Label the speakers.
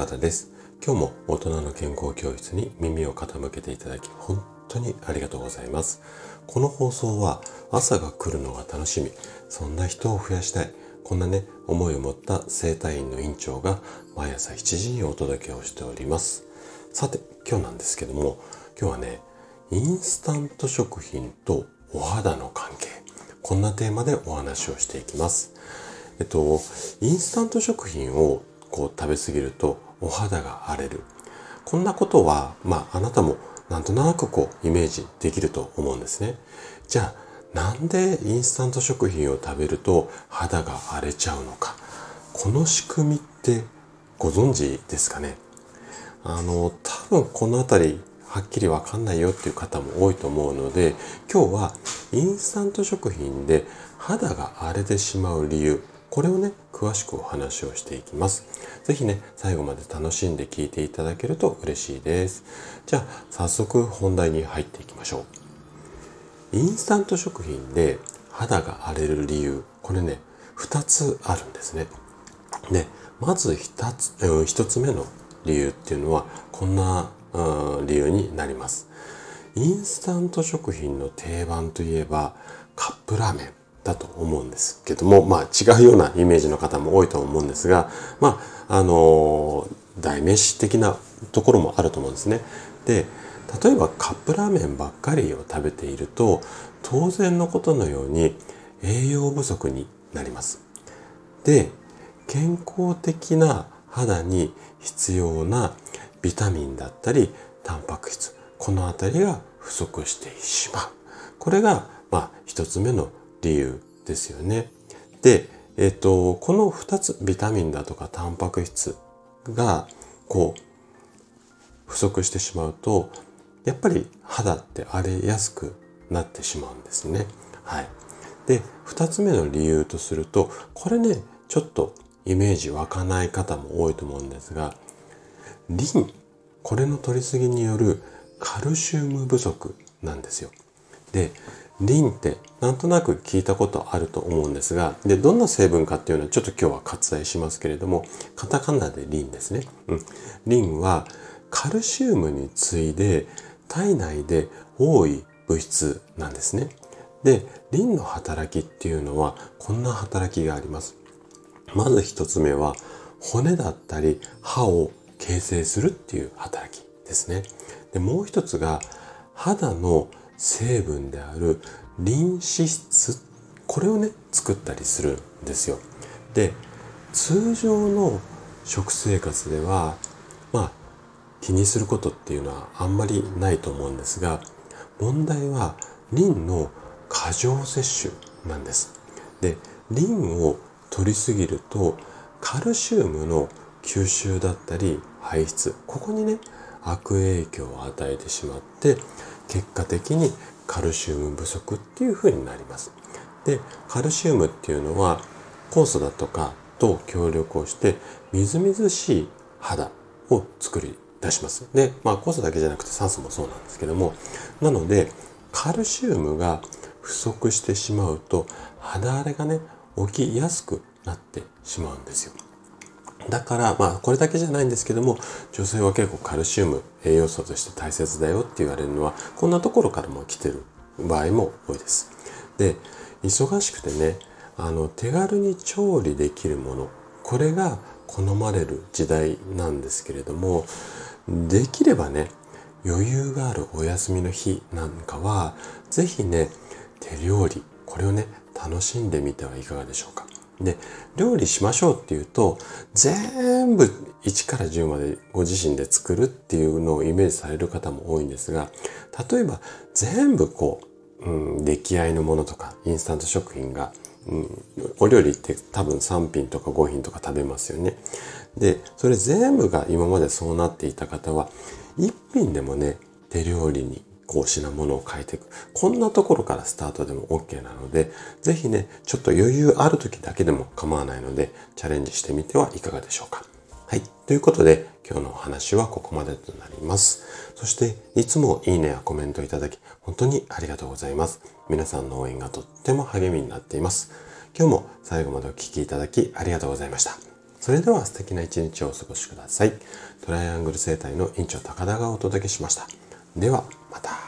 Speaker 1: 永田です。今日も大人の健康教室に耳を傾けていただき本当にありがとうございます。この放送は朝が来るのが楽しみ、そんな人を増やしたい、こんなね、思いを持った生体院の院長が毎朝7時にお届けをしております。さて、今日なんですけども、今日はね、インスタント食品とお肌の関係、こんなテーマでお話をしていきます。えっと、インスタント食品をこう食べ過ぎるとお肌が荒れる。こんなことは、まあ、あなたもなんとなくこうイメージできると思うんですね。じゃあ、なんでインスタント食品を食べると肌が荒れちゃうのか。この仕組みってご存知ですかねあの、多分このあたりはっきりわかんないよっていう方も多いと思うので、今日はインスタント食品で肌が荒れてしまう理由、これをね、詳しくお話をしていきます。ぜひね、最後まで楽しんで聞いていただけると嬉しいです。じゃあ、早速本題に入っていきましょう。インスタント食品で肌が荒れる理由、これね、2つあるんですね。で、まず1つ、1つ目の理由っていうのは、こんな理由になります。インスタント食品の定番といえば、カップラーメン。だと思うんですけども、まあ違うようなイメージの方も多いと思うんですが、まあ、あの、代名詞的なところもあると思うんですね。で、例えばカップラーメンばっかりを食べていると、当然のことのように栄養不足になります。で、健康的な肌に必要なビタミンだったり、タンパク質、このあたりが不足してしまう。これが、まあ、一つ目の理由ですよね。で、えっ、と、この2つ、ビタミンだとかタンパク質が、こう、不足してしまうと、やっぱり肌って荒れやすくなってしまうんですね。はい。で、2つ目の理由とすると、これね、ちょっとイメージ湧かない方も多いと思うんですが、リン、これの取りすぎによるカルシウム不足なんですよ。で、リンってなんとなく聞いたことあると思うんですが、で、どんな成分かっていうのはちょっと今日は割愛しますけれども、カタカナでリンですね。うん。リンはカルシウムに次いで体内で多い物質なんですね。で、リンの働きっていうのはこんな働きがあります。まず一つ目は骨だったり歯を形成するっていう働きですね。で、もう一つが肌の成分であるリン脂質これをね作ったりするんですよ。で通常の食生活ではまあ気にすることっていうのはあんまりないと思うんですが問題はリンの過剰摂取なんです。でリンを取りすぎるとカルシウムの吸収だったり排出ここにね悪影響を与えてしまって結果的にカルシウム不足っていう風になります。で、カルシウムっていうのは酵素だとかと協力をしてみずみずしい肌を作り出します。で、まあ酵素だけじゃなくて酸素もそうなんですけども、なのでカルシウムが不足してしまうと肌荒れがね、起きやすくなってしまうんですよ。だから、まあ、これだけじゃないんですけども、女性は結構カルシウム栄養素として大切だよって言われるのは、こんなところからも来てる場合も多いです。で、忙しくてね、あの、手軽に調理できるもの、これが好まれる時代なんですけれども、できればね、余裕があるお休みの日なんかは、ぜひね、手料理、これをね、楽しんでみてはいかがでしょうか。で、料理しましょうっていうと、全部1から10までご自身で作るっていうのをイメージされる方も多いんですが、例えば全部こう、うん、出来合いのものとか、インスタント食品が、うん、お料理って多分3品とか5品とか食べますよね。で、それ全部が今までそうなっていた方は、1品でもね、手料理にこう品物を変えていく。こんなところからスタートでも OK なので、ぜひね、ちょっと余裕ある時だけでも構わないので、チャレンジしてみてはいかがでしょうか。はい。ということで、今日のお話はここまでとなります。そして、いつもいいねやコメントいただき、本当にありがとうございます。皆さんの応援がとっても励みになっています。今日も最後までお聴きいただきありがとうございました。それでは素敵な一日をお過ごしください。トライアングル生態の院長高田がお届けしました。では、また。